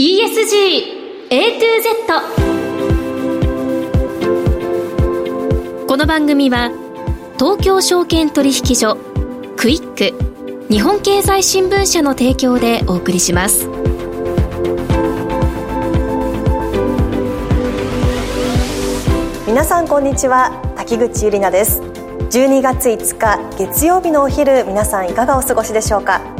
ESG A to Z この番組は東京証券取引所クイック日本経済新聞社の提供でお送りします。皆さんこんにちは滝口ゆりなです。12月5日月曜日のお昼皆さんいかがお過ごしでしょうか？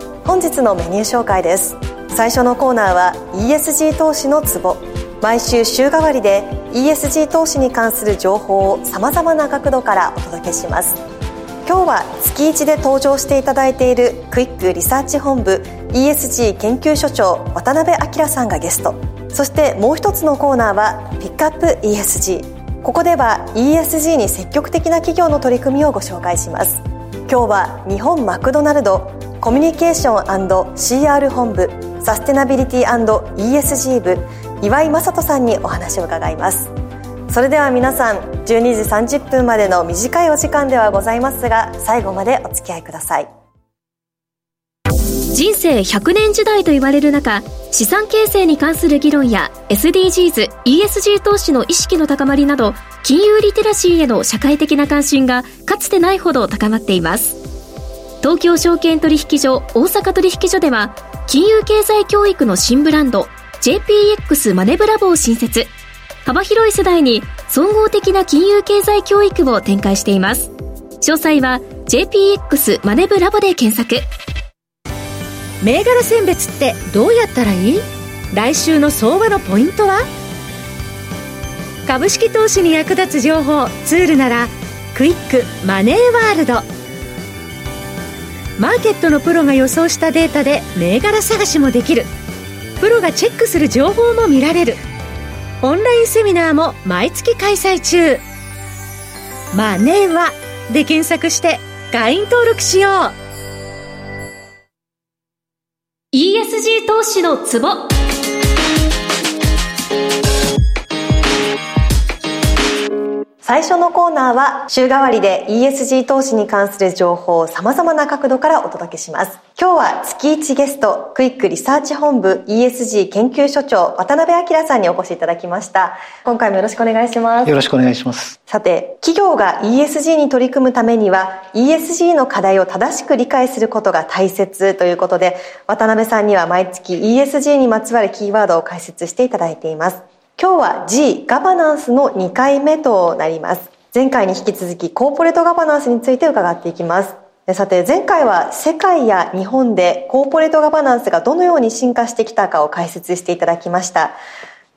本日のメニュー紹介です。最初のコーナーは ESG 投資のツボ。毎週週替わりで ESG 投資に関する情報をさまざまな角度からお届けします。今日は月1で登場していただいているクイックリサーチ本部 ESG 研究所長渡辺明さんがゲスト。そしてもう一つのコーナーはピックアップ ESG ここでは ESG に積極的な企業の取り組みをご紹介します。今日は日本マクドナルドコミュニケーション &CR 本部サステナビリティ &ESG 部岩井正人さんにお話を伺います。それでは皆さん12時30分までの短いお時間ではございますが最後までお付き合いください。人生100年時代と言われる中資産形成に関する議論や SDGs、ESG 投資の意識の高まりなど金融リテラシーへの社会的な関心がかつてないほど高まっています。東京証券取引所大阪取引所では金融経済教育の新ブランド JPX マネブラボを新設。幅広い世代に総合的な金融経済教育を展開しています。詳細は JPX マネブラボで検索。銘柄選別ってどうやったらいい？来週の相場のポイントは？株式投資に役立つ情報ツールならクイックマネーワールド。マーケットのプロが予想したデータで銘柄探しもできる。プロがチェックする情報も見られる。オンラインセミナーも毎月開催中。マネーはで検索して会員登録しよう。ESG 投資のツボ。最初のコーナーは週替わりで ESG 投資に関する情報を様々な角度からお届けします。今日は月1ゲスト、クイックリサーチ本部 ESG 研究所長渡辺明さんにお越しいただきました。今回もよろしくお願いします。よろしくお願いします。さて、企業が ESG に取り組むためには ESG の課題を正しく理解することが大切ということで、渡辺さんには毎月 ESG にまつわるキーワードを解説していただいています。今日は G ガバナンスの2回目となります。前回に引き続きコーポレートガバナンスについて伺っていきます。さて前回は世界や日本でコーポレートガバナンスがどのように進化してきたかを解説していただきました。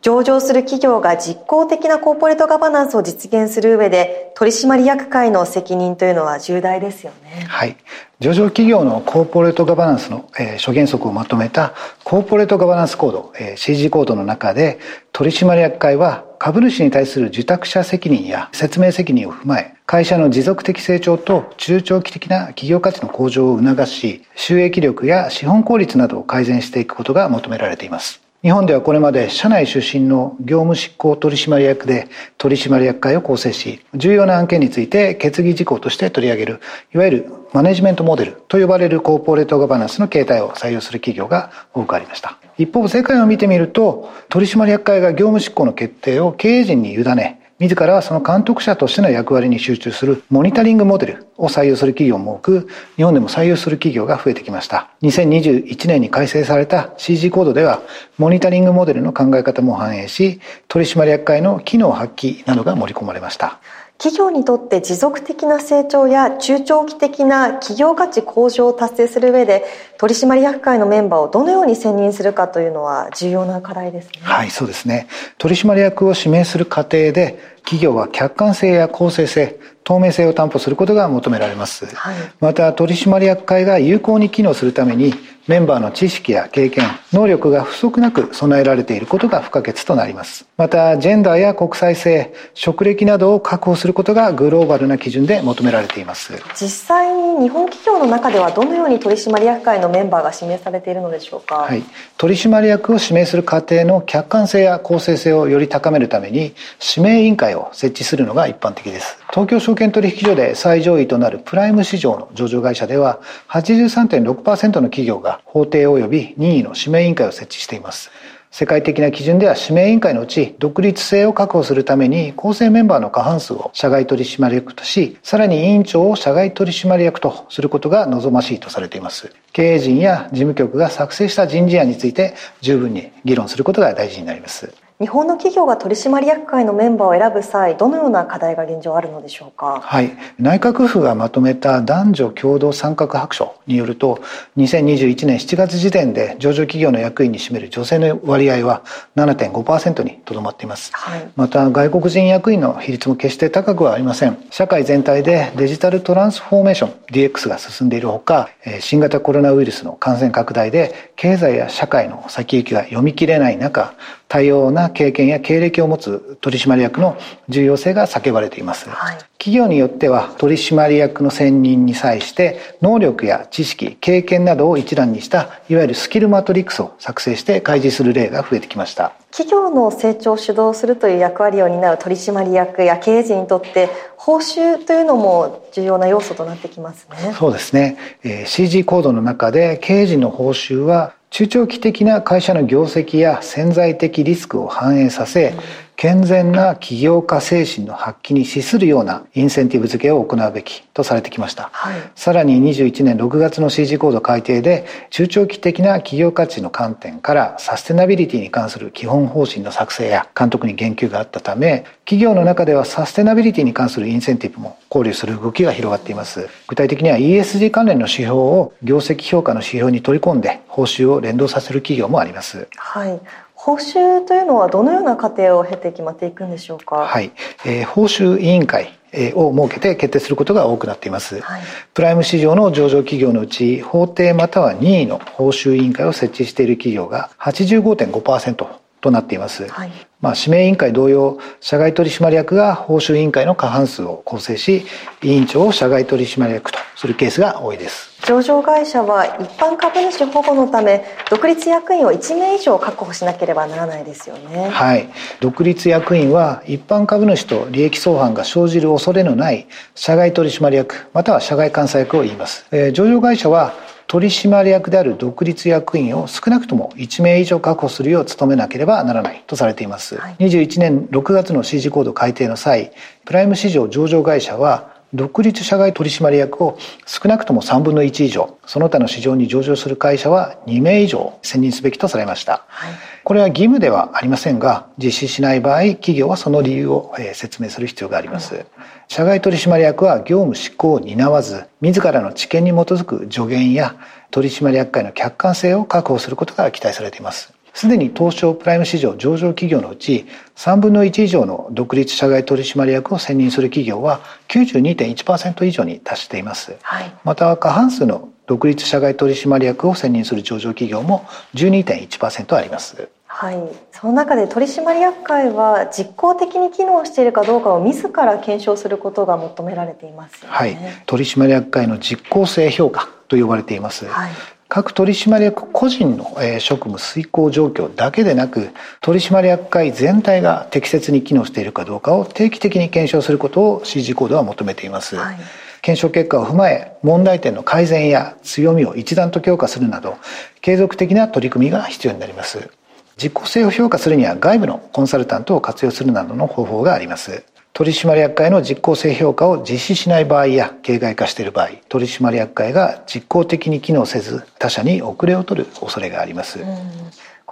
上場する企業が実効的なコーポレートガバナンスを実現する上で取締役会の責任というのは重大ですよね。はい。上場企業のコーポレートガバナンスの、えー、諸原則をまとめたコーポレートガバナンスコード、えー、CG コードの中で取締役会は株主に対する受託者責任や説明責任を踏まえ会社の持続的成長と中長期的な企業価値の向上を促し収益力や資本効率などを改善していくことが求められています日本ではこれまで社内出身の業務執行取締役で取締役会を構成し、重要な案件について決議事項として取り上げる、いわゆるマネジメントモデルと呼ばれるコーポレートガバナンスの形態を採用する企業が多くありました。一方、世界を見てみると、取締役会が業務執行の決定を経営陣に委ね、自らはその監督者としての役割に集中するモニタリングモデルを採用する企業も多く、日本でも採用する企業が増えてきました。2021年に改正された CG コードでは、モニタリングモデルの考え方も反映し、取締役会の機能発揮などが盛り込まれました。企業にとって持続的な成長や中長期的な企業価値向上を達成する上で取締役会のメンバーをどのように選任するかというのは重要な課題ですね。はい、そうですね。取締役を指名する過程で企業は客観性や公正性、透明性を担保することが求められます。はい、また取締役会が有効に機能するためにメンバーの知識や経験、能力が不足なく備えられていることが不可欠となります。また、ジェンダーや国際性、職歴などを確保することがグローバルな基準で求められています。実際に日本企業の中ではどのように取締役会のメンバーが指名されているのでしょうか？はい。取締役を指名する過程の客観性や公正性をより高めるために、指名委員会を設置するのが一般的です。東京証券取引所で最上位となるプライム市場の上場会社では、83.6%の企業が法廷及び任意の指名委員会を設置しています。世界的な基準では指名委員会のうち独立性を確保するために構成メンバーの過半数を社外取締役とし、さらに委員長を社外取締役とすることが望ましいとされています。経営陣や事務局が作成した人事案について十分に議論することが大事になります。日本の企業が取締役会のメンバーを選ぶ際どのような課題が現状あるのでしょうか？はい。内閣府がまとめた男女共同参画白書によると2021年7月時点で上場企業の役員に占める女性の割合は7.5%にとどまっています、はい、また外国人役員の比率も決して高くはありません。社会全体でデジタルトランスフォーメーション DX が進んでいるほか新型コロナウイルスの感染拡大で経済や社会の先行きが読み切れない中多様な経験や経歴を持つ取締役の重要性が叫ばれています、はい、企業によっては取締役の選任に際して能力や知識経験などを一覧にしたいわゆるスキルマトリックスを作成して開示する例が増えてきました企業の成長を主導するという役割を担う取締役や経営陣にとって報酬というのも重要な要素となってきますね。そうですね、えー、CG コードの中で経営陣の報酬は中長期的な会社の業績や潜在的リスクを反映させ、健全な起業家精神の発揮に資するようなインセンティブ付けを行うべきとされてきました。はい、さらに21年6月の CG コード改定で中長期的な企業価値の観点からサステナビリティに関する基本方針の作成や監督に言及があったため企業の中ではサステナビリティに関するインセンティブも考慮する動きが広がっています。具体的には ESG 関連の指標を業績評価の指標に取り込んで報酬を連動させる企業もあります。はい。報酬というのはどのような過程を経て決まっていくんでしょうか？はい、えー、報酬委員会を設けて決定することが多くなっています、はい、プライム市場の上場企業のうち法定または任意の報酬委員会を設置している企業が85.5%となっています、はい、まあ、指名委員会同様社外取締役が報酬委員会の過半数を構成し委員長を社外取締役とするケースが多いです。上場会社は一般株主保護のため独立役員を1名以上確保しなければならないですよね。はい。独立役員は一般株主と利益相反が生じる恐れのない社外取締役または社外監査役を言います、えー、上場会社は取締役である独立役員を少なくとも1名以上確保するよう努めなければならないとされています、はい、21年6月の CG コード改定の際プライム市場上場会社は独立社外取締役を少なくとも3分の1以上その他の市場に上場する会社は2名以上選任すべきとされました、はい、これは義務ではありませんが実施しない場合企業はその理由を説明する必要があります、うん、社外取締役は業務執行を担わず自らの知見に基づく助言や取締役会の客観性を確保することが期待されています。すでに東証プライム市場上場企業のうち3分の1以上の独立社外取締役を選任する企業は92.1%以上に達しています、はい、また過半数の独立社外取締役を選任する上場企業も12.1%ありますはい、その中で取締役会は実効的に機能しているかどうかを自ら検証することが求められています、ね、はい、取締役会の実効性評価と呼ばれています、はい、各取締役個人の職務遂行状況だけでなく取締役会全体が適切に機能しているかどうかを定期的に検証することを CG コードは求めています、はい、検証結果を踏まえ問題点の改善や強みを一段と強化するなど継続的な取り組みが必要になります実効性を評価するには外部のコンサルタントを活用するなどの方法があります。取締役会の実効性評価を実施しない場合や形骸化している場合取締役会が実効的に機能せず他社に遅れを取る恐れがあります、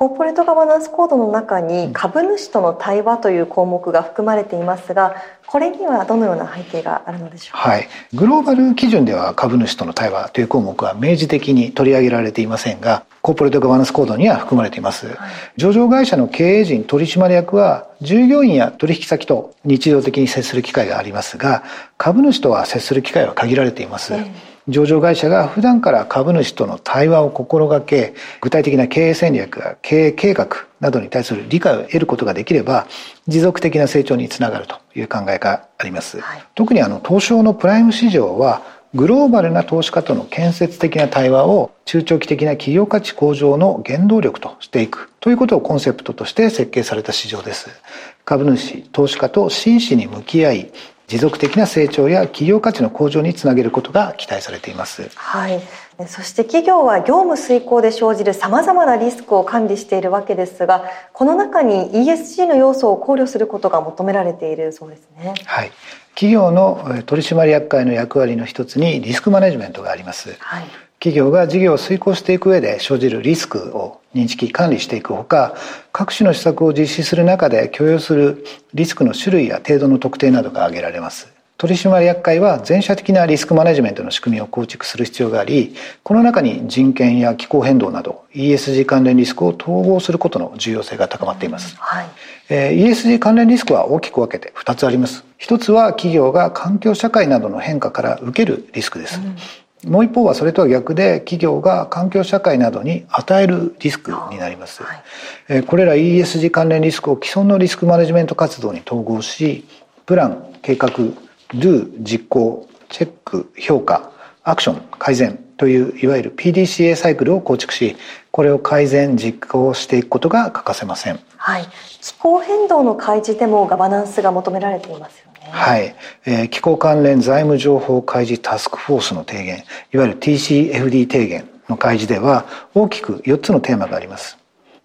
コーポレートガバナンスコードの中に株主との対話という項目が含まれていますがこれにはどのような背景があるのでしょうか、はい、グローバル基準では株主との対話という項目は明示的に取り上げられていませんがコーポレートガバナンスコードには含まれています、はい、上場会社の経営陣取締役は従業員や取引先と日常的に接する機会がありますが株主とは接する機会は限られています、上場会社が普段から株主との対話を心がけ具体的な経営戦略や経営計画などに対する理解を得ることができれば持続的な成長につながるという考えがあります、はい、特にあの東証のプライム市場はグローバルな投資家との建設的な対話を中長期的な企業価値向上の原動力としていくということをコンセプトとして設計された市場です。株主、投資家と真摯に向き合い、持続的な成長や企業価値の向上につなげることが期待されています。はい。そして企業は業務遂行で生じる様々なリスクを管理しているわけですが、この中に ESG の要素を考慮することが求められているそうですね。はい。企業の取締役会の役割の一つにリスクマネジメントがあります。はい。企業が事業を遂行していく上で生じるリスクを認識管理していくほか各種の施策を実施する中で許容するリスクの種類や程度の特定などが挙げられます。取締役会は全社的なリスクマネジメントの仕組みを構築する必要がありこの中に人権や気候変動など ESG 関連リスクを統合することの重要性が高まっています、はい。えー、ESG 関連リスクは大きく分けて2つあります。一つは企業が環境社会などの変化から受けるリスクです、うんもう一方はそれとは逆で企業が環境社会などに与えるリスクになります、はい、これら ESG 関連リスクを既存のリスクマネジメント活動に統合しプラン計画 Do 実行チェック評価アクション改善といういわゆる PDCA サイクルを構築しこれを改善実行していくことが欠かせません、はい、気候変動の開示でもガバナンスが求められていますよはい、えー、気候関連財務情報開示タスクフォースの提言いわゆる TCFD 提言の開示では大きく4つのテーマがあります、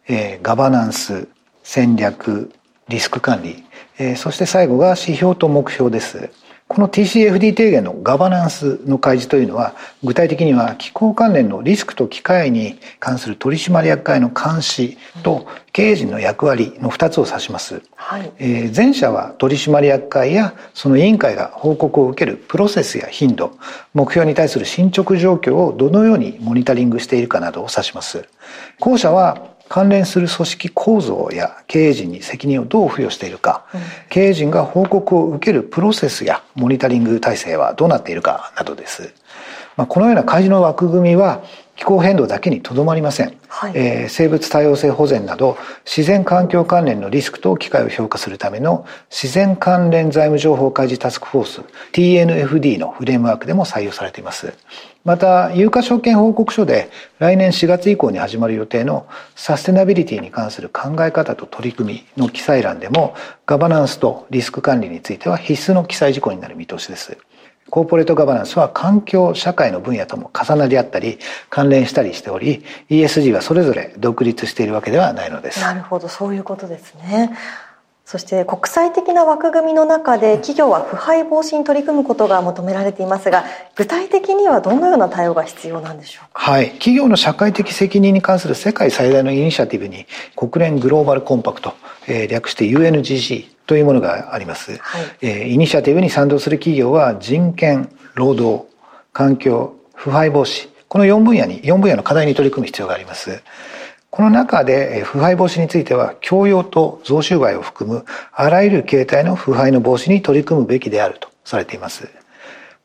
えー、ガバナンス戦略リスク管理、えー、そして最後が指標と目標です。この TCFD 提言のガバナンスの開示というのは具体的には気候関連のリスクと機会に関する取締役会の監視と経営陣の役割の2つを指します、はい。えー、前者は取締役会やその委員会が報告を受けるプロセスや頻度目標に対する進捗状況をどのようにモニタリングしているかなどを指します。後者は関連する組織構造や経営陣に責任をどう付与しているか、うん、経営陣が報告を受けるプロセスやモニタリング体制はどうなっているかなどです。まあ、このような開示の枠組みは気候変動だけにとどまりません、はい、えー、生物多様性保全など自然環境関連のリスクと機会を評価するための自然関連財務情報開示タスクフォース TNFD のフレームワークでも採用されています。また有価証券報告書で来年4月以降に始まる予定のサステナビリティに関する考え方と取り組みの記載欄でもガバナンスとリスク管理については必須の記載事項になる見通しですコーポレートガバナンスは環境社会の分野とも重なり合ったり関連したりしており ESG はそれぞれ独立しているわけではないのです。なるほどそういうことですね。そして国際的な枠組みの中で企業は腐敗防止に取り組むことが求められていますが具体的にはどのような対応が必要なんでしょうか？はい。企業の社会的責任に関する世界最大のイニシアティブに国連グローバルコンパクト、えー、略して UNGC というものがあります、はい、えー、イニシアティブに賛同する企業は人権労働環境腐敗防止。この4分野に4分野の課題に取り組む必要がありますこの中で腐敗防止については教養と贈収賄を含むあらゆる形態の腐敗の防止に取り組むべきであるとされています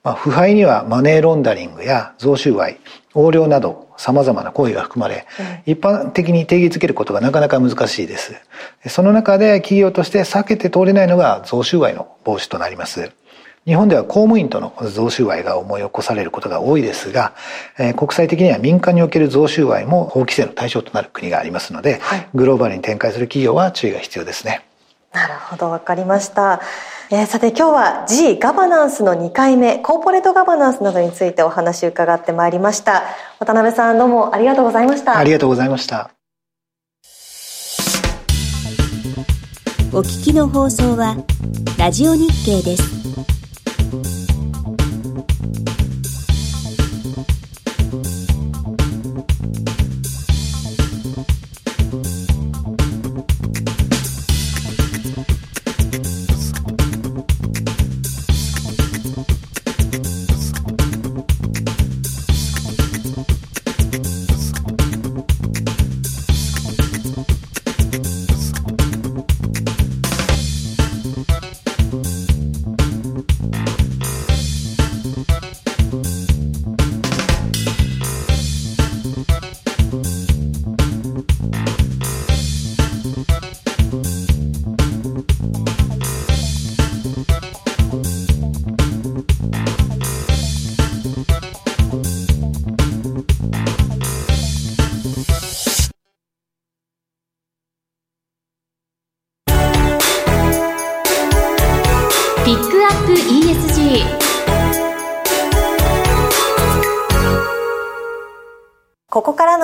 まあ、腐敗にはマネーロンダリングや贈収賄横領など様々な行為が含まれ、一般的に定義づけることがなかなか難しいです。その中で企業として避けて通れないのが贈収賄の防止となります。日本では公務員との贈収賄が思い起こされることが多いですが、え国際的には民間における贈収賄も法規制の対象となる国がありますので、はい、グローバルに展開する企業は注意が必要ですね。なるほど、わかりました。えー、さて今日は G ガバナンスの2回目コーポレートガバナンスなどについてお話伺ってまいりました。渡辺さんどうもありがとうございました。ありがとうございました。お聞きの放送はラジオ日経です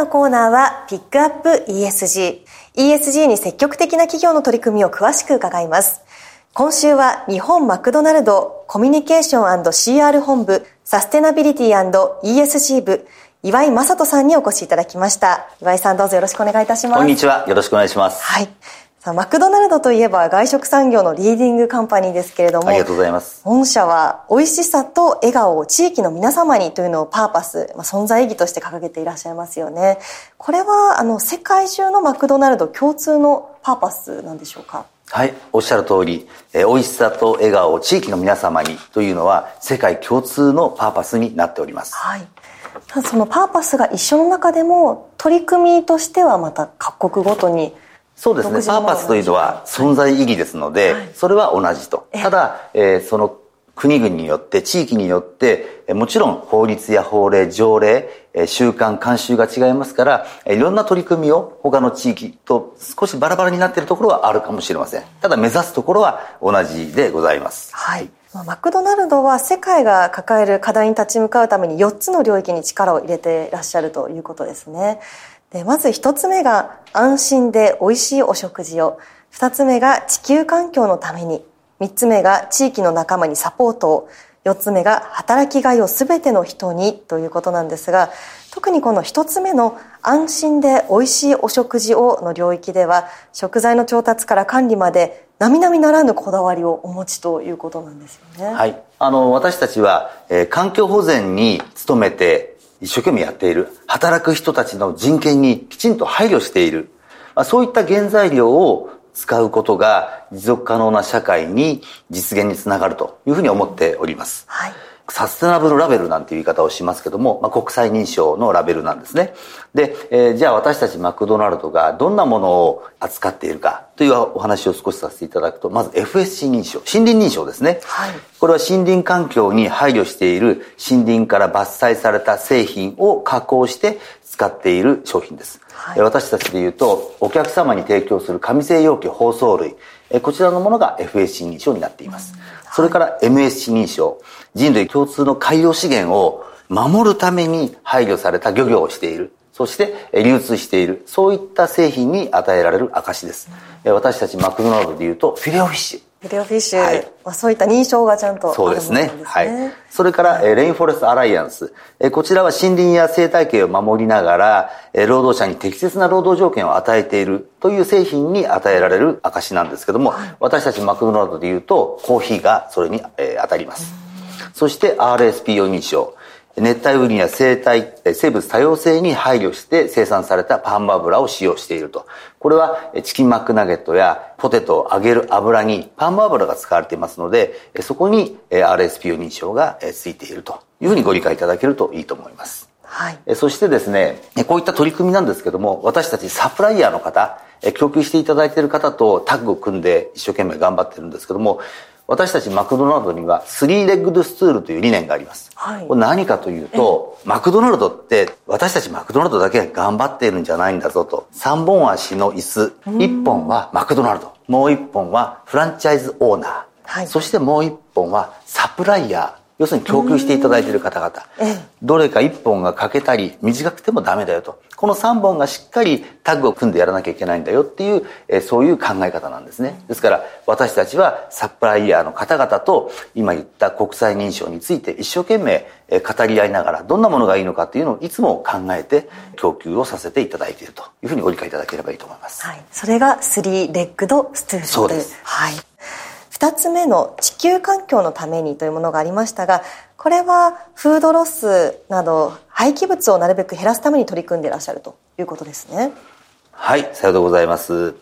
コーナーはピックアップ ESG。ESG に積極的な企業の取り組みを詳しく伺います。今週は日本マクドナルドコミュニケーション &CR 本部サステナビリティ &ESG 部岩井正人さんにお越しいただきました。岩井さんどうぞよろしくお願いいたします。こんにちは。よろしくお願いします。はい。さあ、マクドナルドといえば外食産業のリーディングカンパニーですけれども。ありがとうございます。本社は美味しさと笑顔を地域の皆様にというのをパーパス、まあ、存在意義として掲げていらっしゃいますよね。これは、あの、世界中のマクドナルド共通のパーパスなんでしょうか？はい、おっしゃる通り、えー、美味しさと笑顔を地域の皆様にというのは世界共通のパーパスになっております。はい。ただそのパーパスが一緒の中でも取り組みとしてはまた各国ごとにそうですね。パーパスというのは存在意義ですので、はい、それは同じと。ただ、えー、その国々によって、地域によって、もちろん法律や法令、条例、習慣、慣習が違いますから、いろんな取り組みを他の地域と少しバラバラになっているところはあるかもしれません。ただ目指すところは同じでございます。はい。マクドナルドは世界が抱える課題に立ち向かうために4つの領域に力を入れていらっしゃるということですね。でまず一つ目が安心で美味しいお食事を二つ目が地球環境のために三つ目が地域の仲間にサポートを四つ目が働きがいを全ての人にということなんですが特にこの一つ目の安心で美味しいお食事をの領域では食材の調達から管理まで並々ならぬこだわりをお持ちということなんですよね。はい。あの、私たちは、えー、環境保全に努めて一生懸命やっている、働く人たちの人権にきちんと配慮している、まあ、そういった原材料を使うことが持続可能な社会に実現につながるというふうに思っております。はいサステナブルラベルなんていう言い方をしますけども、まあ、国際認証のラベルなんですね。で、えー、じゃあ私たちマクドナルドがどんなものを扱っているかというお話を少しさせていただくと、まず FSC 認証、森林認証ですね。はい、これは森林環境に配慮している森林から伐採された製品を加工して使っている商品です。はい、私たちで言うと、お客様に提供する紙製容器包装類、こちらのものが FSC 認証になっています。それから MSC 認証、人類共通の海洋資源を守るために配慮された漁業をしている。そして流通している。そういった製品に与えられる証です。私たちマクドナルドで言うと、フィレオフィッシュ。フィレオフィッシュ、はい、そういった認証がちゃんと、ね、そうですね。はい。それから、レインフォレストアライアンス。こちらは森林や生態系を守りながら、労働者に適切な労働条件を与えているという製品に与えられる証なんですけども、はい、私たちマクドナルドで言うと、コーヒーがそれに、当たります。そして RSPO 認証。熱帯雨林や生態、生物多様性に配慮して生産されたパン油を使用していると。これはチキンマックナゲットやポテトを揚げる油にパン油が使われていますので、そこに RSPO 認証がついているというふうにご理解いただけるといいと思います。はい。そしてですね、こういった取り組みなんですけども、私たちサプライヤーの方、供給していただいている方とタッグを組んで一生懸命頑張ってるんですけども、私たちマクドナルドには3レッグドスツールという理念があります。はい、これ何かというと、マクドナルドって私たちマクドナルドだけが頑張っているんじゃないんだぞと。3本足の椅子、1本はマクドナルド、もう1本はフランチャイズオーナー、はい、そしてもう1本はサプライヤー、要するに供給していただいている方々、どれか1本が欠けたり短くてもダメだよと。この3本がしっかりタッグを組んでやらなきゃいけないんだよっていう、えそういう考え方なんですね。ですから私たちはサプライヤーの方々と今言った国際認証について一生懸命語り合いながらどんなものがいいのかっていうのをいつも考えて供給をさせていただいているというふうにご理解いただければいいと思います。はい。それが3レッグドストゥールそうです。はい。2つ目の地球環境のためにというものがありましたが、これはフードロスなど廃棄物をなるべく減らすために取り組んでいらっしゃるということですね。はい、さようでございます。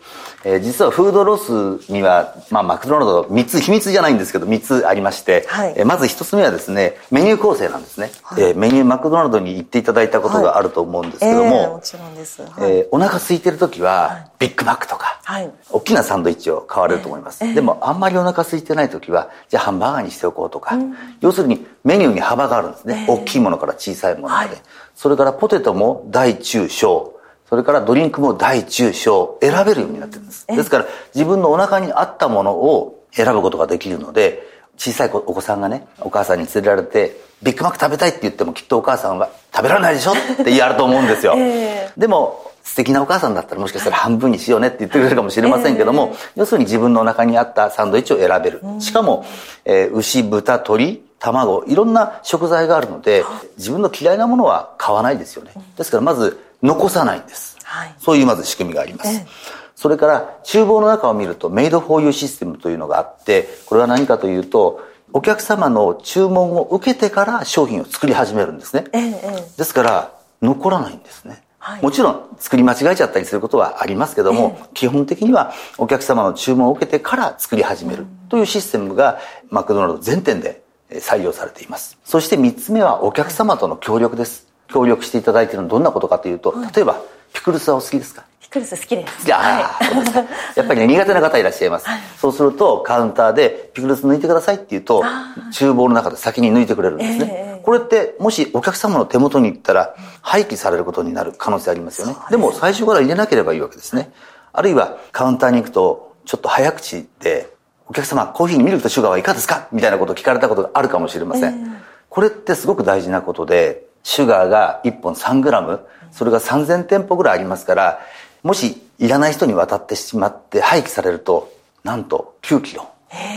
えー、実はフードロスには、まあ、マクドナルド3つ、秘密じゃないんですけど3つありまして、はい、えー、まず1つ目はですね、メニュー構成なんですね、はい、えー、メニューマクドナルドに行っていただいたことがあると思うんですけども、はい、えー、もちろんです。はい、えー、お腹空いてる時は、ビッグマックとか、はい、大きなサンドイッチを買われると思います。えー、でも、あんまりお腹空いてない時は、じゃあハンバーガーにしておこうとか、うん、要するにメニューに幅があるんですね。えー、大きいものから小さいものまで。それからポテトも大中小、それからドリンクも大中小選べるようになってるんです。ですから自分のお腹に合ったものを選ぶことができるので、小さいお子さんがね、お母さんに連れられて、ビッグマック食べたいって言ってもきっとお母さんは食べられないでしょ？って言われると思うんですよ。えー、でも、素敵なお母さんだったらもしかしたら半分にしようねって言ってくれるかもしれませんけども、えー、要するに自分のお腹に合ったサンドイッチを選べる。しかも、えー、牛、豚、鶏、卵、いろんな食材があるので、自分の嫌いなものは買わないですよね。ですからまず、残さないんです。はい、そういうまず仕組みがあります。えーそれから厨房の中を見るとメイドフォーユーシステムというのがあって、これは何かというと、お客様の注文を受けてから商品を作り始めるんですね。ええ、ですから、残らないんですね。はい、もちろん作り間違えちゃったりすることはありますけども、ええ、基本的にはお客様の注文を受けてから作り始めるというシステムがマクドナルド全店で採用されています。そして3つ目はお客様との協力です。協力していただいているのはどんなことかというと、例えばピクルスはお好きですか？ピクルス好きです。じゃあ、はい。やっぱりね、苦手な方いらっしゃいます。はい、そうすると、カウンターで、ピクルス抜いてくださいって言うと、厨房の中で先に抜いてくれるんですね。えー、これって、もしお客様の手元に行ったら、廃棄されることになる可能性ありますよね。でも、最初から入れなければいいわけですね。あるいは、カウンターに行くと、ちょっと早口で、お客様、コーヒーにミルクとシュガーはいかがですか？みたいなことを聞かれたことがあるかもしれません。えー、これってすごく大事なことで、シュガーが1本3グラム、それが3000店舗ぐらいありますから、もしいらない人に渡ってしまって廃棄されると、なんと9キロ、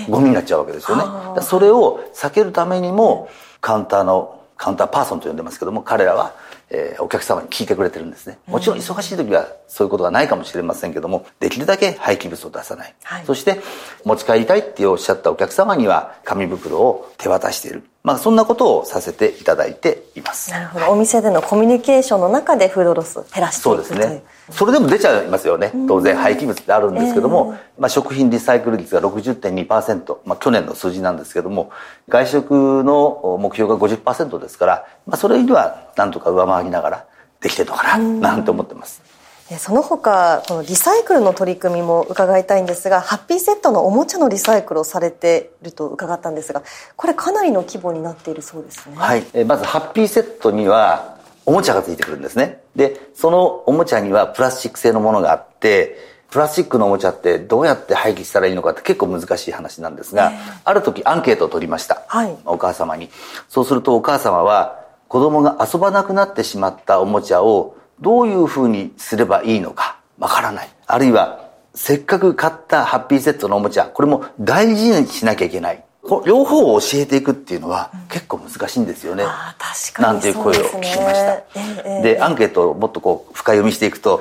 ゴミになっちゃうわけですよね。それを避けるためにも、カウンターの、カウンターパーソンと呼んでますけども、彼らは、えー、お客様に聞いてくれてるんですね。もちろん忙しい時はそういうことがないかもしれませんけども、できるだけ廃棄物を出さない。はい、そして、持ち帰りたいっておっしゃったお客様には、紙袋を手渡している。まあ、そんなことをさせていただいています。なるほど。お店でのコミュニケーションの中でフードロスを減らしていくそうですね。それでも出ちゃいますよね。当然廃棄物ってあるんですけども、えー、まあ、食品リサイクル率が60.2%、まあ、去年の数字なんですけども、外食の目標が50%ですから、まあ、それにはなんとか上回りながらできてるのかな、なんて思ってます。その他このリサイクルの取り組みも伺いたいんですがハッピーセットのおもちゃのリサイクルをされていると伺ったんですがこれかなりの規模になっているそうですねはいまずハッピーセットにはおもちゃがついてくるんですね。で、そのおもちゃにはプラスチック製のものがあって、プラスチックのおもちゃってどうやって廃棄したらいいのかって結構難しい話なんですが、ある時アンケートを取りました。はい、お母様に。そうするとお母様は子供が遊ばなくなってしまったおもちゃをどういうふうにすればいいのかわからない。あるいはせっかく買ったハッピーセットのおもちゃ、これも大事にしなきゃいけない。両方を教えていくっていうのは結構難しいんですよね。あ確かになんていう声を聞きました。で、で、アンケートをもっとこう深読みしていくと、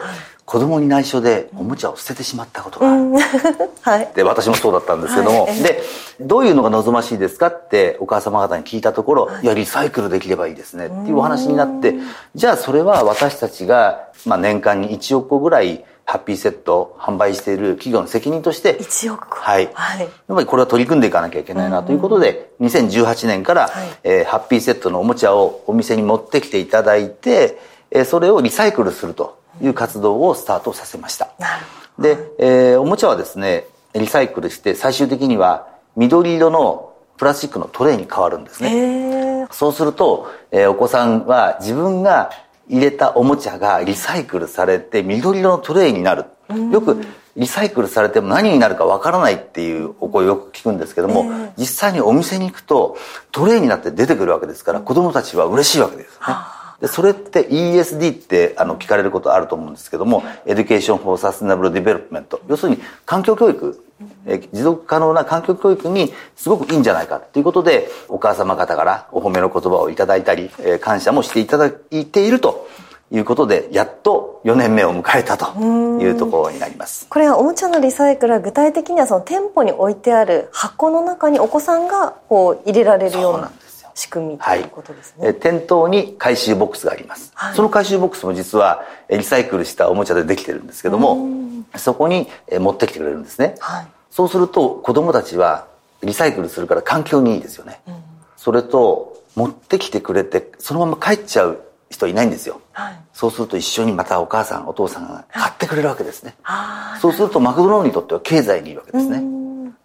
子供に内緒でおもちゃを捨ててしまったことがある。はい、で、私もそうだったんですけども、はい、で、どういうのが望ましいですかってお母様方に聞いたところ、い。や、リサイクルできればいいですね。っていうお話になって、じゃあそれは私たちが、まあ年間に1億個ぐらいハッピーセット販売している企業の責任として、1億はい。はい。やっぱりこれは取り組んでいかなきゃいけないなということで、うんうん、2018年から、はい、えー、ハッピーセットのおもちゃをお店に持ってきていただいて、えー、それをリサイクルするという活動をスタートさせました。うん、で、えー、おもちゃはですね、リサイクルして最終的には緑色のプラスチックのトレイに変わるんですね。そうすると、えー、お子さんは自分が入れたおもちゃがリサイクルされて緑色のトレイになる。よくリサイクルされても何になるかわからないっていうお声をよく聞くんですけども、えー、実際にお店に行くとトレイになって出てくるわけですから子供たちは嬉しいわけですよね。でそれって ESD ってあの聞かれることあると思うんですけども、 Education for Sustainable Development。要するに環境教育、え持続可能な環境教育にすごくいいんじゃないかということで、お母様方からお褒めの言葉をいただいたり、え感謝もしていただいているということで、やっと4年目を迎えたというところになります。これはおもちゃのリサイクルは具体的にはその店舗に置いてある箱の中にお子さんがこう入れられるような仕組みということですね。はい、店頭に回収ボックスがあります、はい、その回収ボックスも実はリサイクルしたおもちゃでできてるんですけども、そこに持ってきてくれるんですね。はい、そうすると子供たちはリサイクルするから環境にいいですよね。うん、それと持ってきてくれてそのまま帰っちゃう人いないんですよ、はい、そうすると一緒にまたお母さんお父さんが買ってくれるわけですね、はい、そうするとマクドナルドにとっては経済にいいわけですね。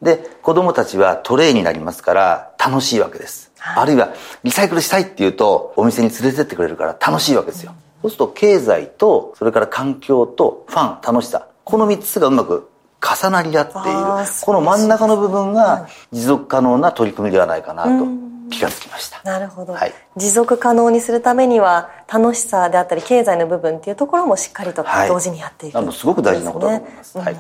で子供たちはトレイになりますから楽しいわけです、はい、あるいはリサイクルしたいっていうとお店に連れてってくれるから楽しいわけですよ、そうすると経済とそれから環境とファン楽しさこの3つがうまく重なり合っている。この真ん中の部分が持続可能な取り組みではないかなと気がつきました。なるほど、はい、持続可能にするためには楽しさであったり経済の部分っていうところもしっかりと同時にやっていく、はい、すごく大事なことだと思います、はい、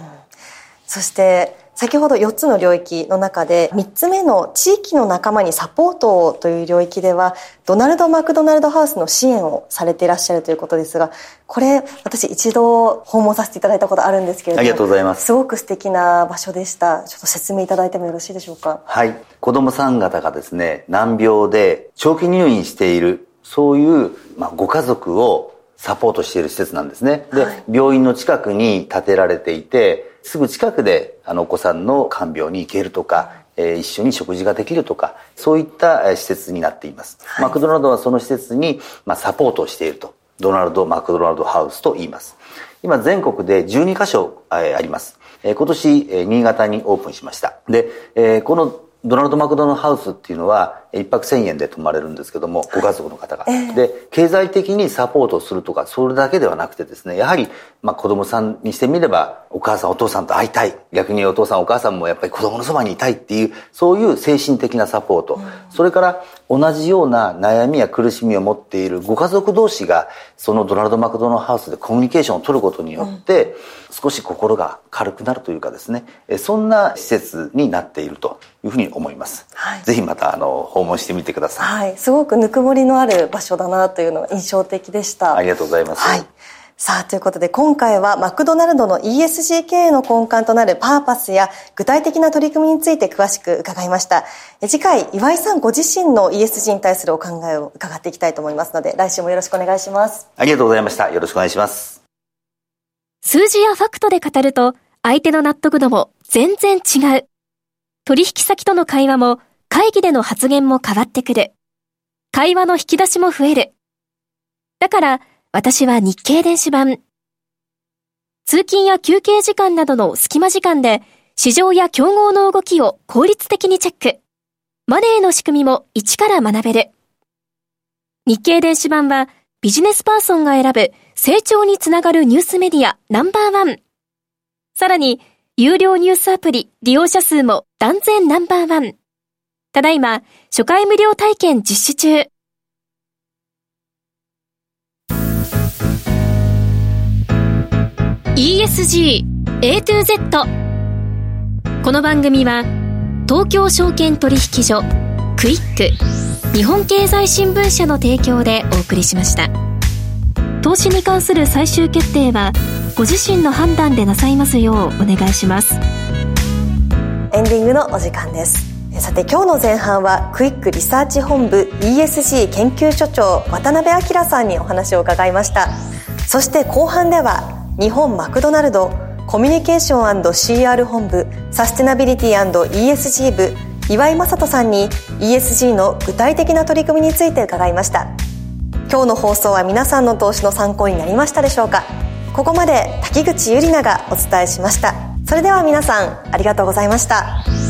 そして先ほど4つの領域の中で3つ目の地域の仲間にサポートをという領域ではドナルド・マクドナルド・ハウスの支援をされていらっしゃるということですがこれ私一度訪問させていただいたことあるんですけれどもありがとうございます。すごく素敵な場所でした。ちょっと説明いただいてもよろしいでしょうか？はい。子供さん方がですね難病で長期入院しているそういう、まあ、ご家族をサポートしている施設なんですね。で、はい、病院の近くに建てられていてすぐ近くであのお子さんの看病に行けるとか、えー、一緒に食事ができるとかそういった施設になっています、はい、マクドナルドはその施設に、まあ、サポートをしていると。ドナルド・マクドナルドハウスと言います。今全国で12カ所、えー、あります、えー、今年、えー、新潟にオープンしました。で、えー、このドナルド・マクドナルドハウスっていうのは一泊1000円で泊まれるんですけども、ご家族の方が。えー、で、経済的にサポートするとか、それだけではなくてですね、やはり、まあ子供さんにしてみれば、お母さんお父さんと会いたい。逆にお父さんお母さんもやっぱり子供のそばにいたいっていう、そういう精神的なサポート。うん、それから同じような悩みや苦しみを持っているご家族同士が、そのドナルド・マクドナルドハウスでコミュニケーションを取ることによって、うん、少し心が軽くなるというかですね、そんな施設になっているというふうに思います。はい、ぜひまた、あの、訪問してみてください。はい、すごくぬくもりのある場所だなというのが印象的でした。ありがとうございます。はい。さあ、ということで今回はマクドナルドの ESG 経営の根幹となるパーパスや具体的な取り組みについて詳しく伺いました。次回、岩井さんご自身の ESG に対するお考えを伺っていきたいと思いますので、来週もよろしくお願いします。ありがとうございました。よろしくお願いします。数字やファクトで語ると、相手の納得度も全然違う。取引先との会話も会議での発言も変わってくる。会話の引き出しも増える。だから、私は日経電子版。通勤や休憩時間などの隙間時間で、市場や競合の動きを効率的にチェック。マネーの仕組みも一から学べる。日経電子版は、ビジネスパーソンが選ぶ成長につながるニュースメディアナンバーワン。さらに、有料ニュースアプリ利用者数も断然ナンバーワン。ただいま、初回無料体験実施中。ESG A to Z この番組は東京証券取引所クイック日本経済新聞社の提供でお送りしました。投資に関する最終決定はご自身の判断でなさいますようお願いします。エンディングのお時間です。さて今日の前半はクイックリサーチ本部 ESG 研究所長渡辺明さんにお話を伺いました。そして後半では日本マクドナルドコミュニケーション &CR 本部サステナビリティ &ESG 部岩井正人さんに ESG の具体的な取り組みについて伺いました。今日の放送は皆さんの投資の参考になりましたでしょうか。ここまで滝口ゆりながお伝えしました。それでは皆さんありがとうございました。